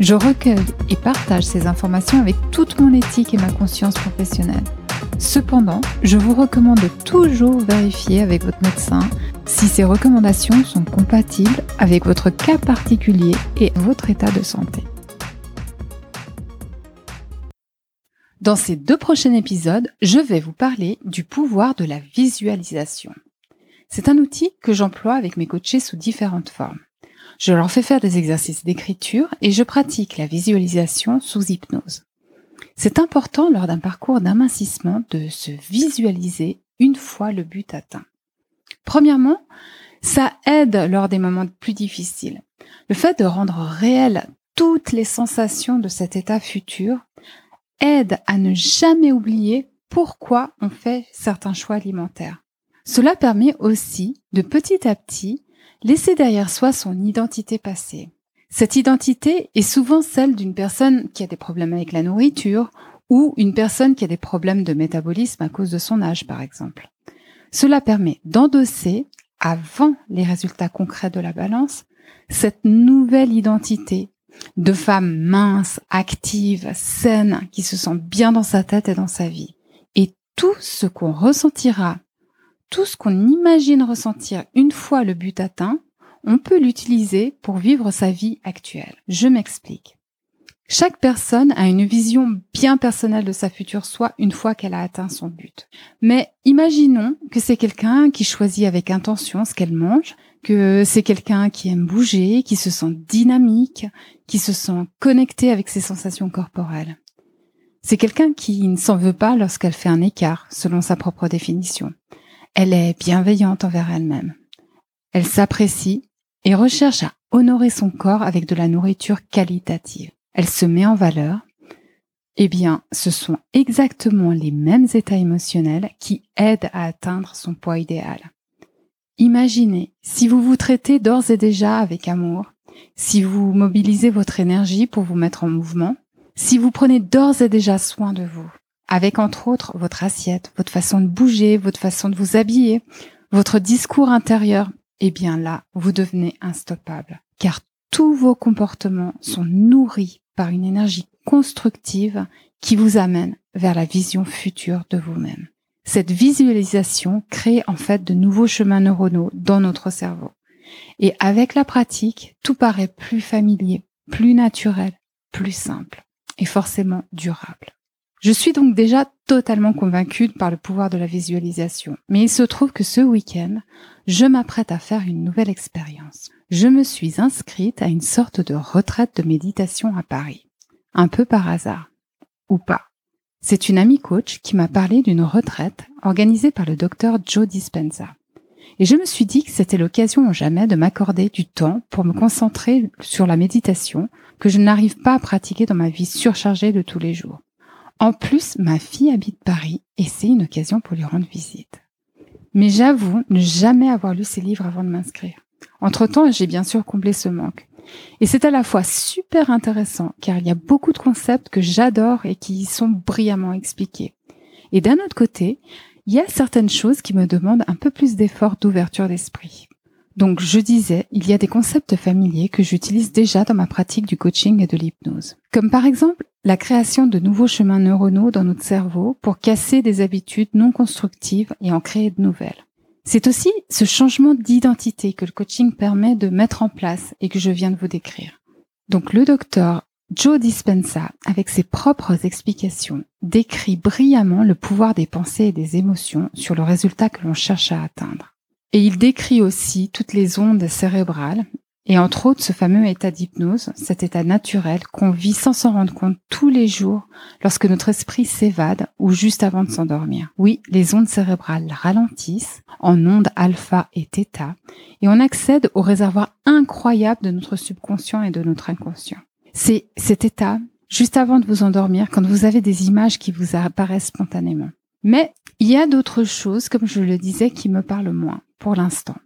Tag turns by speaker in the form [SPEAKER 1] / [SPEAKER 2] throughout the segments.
[SPEAKER 1] Je recueille et partage ces informations avec toute mon éthique et ma conscience professionnelle. Cependant, je vous recommande toujours vérifier avec votre médecin si ces recommandations sont compatibles avec votre cas particulier et votre état de santé. Dans ces deux prochains épisodes, je vais vous parler du pouvoir de la visualisation. C'est un outil que j'emploie avec mes coachés sous différentes formes. Je leur fais faire des exercices d'écriture et je pratique la visualisation sous hypnose. C'est important lors d'un parcours d'amincissement de se visualiser une fois le but atteint. Premièrement, ça aide lors des moments plus difficiles. Le fait de rendre réelles toutes les sensations de cet état futur aide à ne jamais oublier pourquoi on fait certains choix alimentaires. Cela permet aussi de petit à petit laisser derrière soi son identité passée. Cette identité est souvent celle d'une personne qui a des problèmes avec la nourriture ou une personne qui a des problèmes de métabolisme à cause de son âge, par exemple. Cela permet d'endosser, avant les résultats concrets de la balance, cette nouvelle identité de femme mince, active, saine, qui se sent bien dans sa tête et dans sa vie. Et tout ce qu'on ressentira tout ce qu'on imagine ressentir une fois le but atteint, on peut l'utiliser pour vivre sa vie actuelle. Je m'explique. Chaque personne a une vision bien personnelle de sa future soi une fois qu'elle a atteint son but. Mais imaginons que c'est quelqu'un qui choisit avec intention ce qu'elle mange, que c'est quelqu'un qui aime bouger, qui se sent dynamique, qui se sent connecté avec ses sensations corporelles. C'est quelqu'un qui ne s'en veut pas lorsqu'elle fait un écart, selon sa propre définition. Elle est bienveillante envers elle-même. Elle s'apprécie et recherche à honorer son corps avec de la nourriture qualitative. Elle se met en valeur. Eh bien, ce sont exactement les mêmes états émotionnels qui aident à atteindre son poids idéal. Imaginez si vous vous traitez d'ores et déjà avec amour, si vous mobilisez votre énergie pour vous mettre en mouvement, si vous prenez d'ores et déjà soin de vous, avec entre autres votre assiette, votre façon de bouger, votre façon de vous habiller, votre discours intérieur, eh bien là, vous devenez instoppable. Car tous vos comportements sont nourris par une énergie constructive qui vous amène vers la vision future de vous-même. Cette visualisation crée en fait de nouveaux chemins neuronaux dans notre cerveau. Et avec la pratique, tout paraît plus familier, plus naturel, plus simple et forcément durable. Je suis donc déjà totalement convaincue par le pouvoir de la visualisation. Mais il se trouve que ce week-end, je m'apprête à faire une nouvelle expérience. Je me suis inscrite à une sorte de retraite de méditation à Paris. Un peu par hasard. Ou pas. C'est une amie coach qui m'a parlé d'une retraite organisée par le docteur Joe Dispenza. Et je me suis dit que c'était l'occasion ou jamais de m'accorder du temps pour me concentrer sur la méditation que je n'arrive pas à pratiquer dans ma vie surchargée de tous les jours. En plus, ma fille habite Paris et c'est une occasion pour lui rendre visite. Mais j'avoue ne jamais avoir lu ses livres avant de m'inscrire. Entre-temps, j'ai bien sûr comblé ce manque. Et c'est à la fois super intéressant car il y a beaucoup de concepts que j'adore et qui y sont brillamment expliqués. Et d'un autre côté, il y a certaines choses qui me demandent un peu plus d'effort d'ouverture d'esprit. Donc je disais, il y a des concepts familiers que j'utilise déjà dans ma pratique du coaching et de l'hypnose. Comme par exemple la création de nouveaux chemins neuronaux dans notre cerveau pour casser des habitudes non constructives et en créer de nouvelles. C'est aussi ce changement d'identité que le coaching permet de mettre en place et que je viens de vous décrire. Donc le docteur Joe Dispenza, avec ses propres explications, décrit brillamment le pouvoir des pensées et des émotions sur le résultat que l'on cherche à atteindre. Et il décrit aussi toutes les ondes cérébrales, et entre autres ce fameux état d'hypnose, cet état naturel qu'on vit sans s'en rendre compte tous les jours lorsque notre esprit s'évade ou juste avant de s'endormir. Oui, les ondes cérébrales ralentissent en ondes alpha et θ, et on accède au réservoir incroyable de notre subconscient et de notre inconscient. C'est cet état, juste avant de vous endormir, quand vous avez des images qui vous apparaissent spontanément. Mais il y a d'autres choses, comme je le disais, qui me parlent moins, pour l'instant.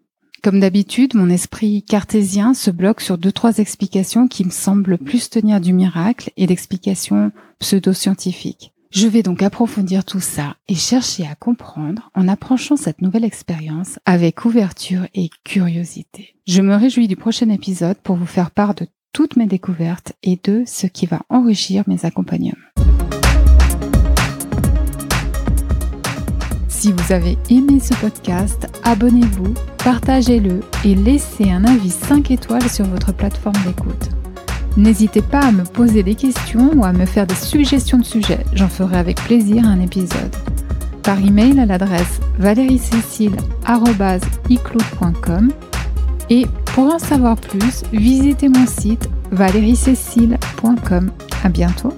[SPEAKER 1] Comme d'habitude, mon esprit cartésien se bloque sur deux, trois explications qui me semblent plus tenir du miracle et d'explications pseudo-scientifiques. Je vais donc approfondir tout ça et chercher à comprendre en approchant cette nouvelle expérience avec ouverture et curiosité. Je me réjouis du prochain épisode pour vous faire part de toutes mes découvertes et de ce qui va enrichir mes accompagnements. Si vous avez aimé ce podcast, abonnez-vous, partagez-le et laissez un avis 5 étoiles sur votre plateforme d'écoute. N'hésitez pas à me poser des questions ou à me faire des suggestions de sujets, j'en ferai avec plaisir un épisode. Par email à l'adresse valeriecécile.com et pour en savoir plus, visitez mon site valeriecécile.com. À bientôt!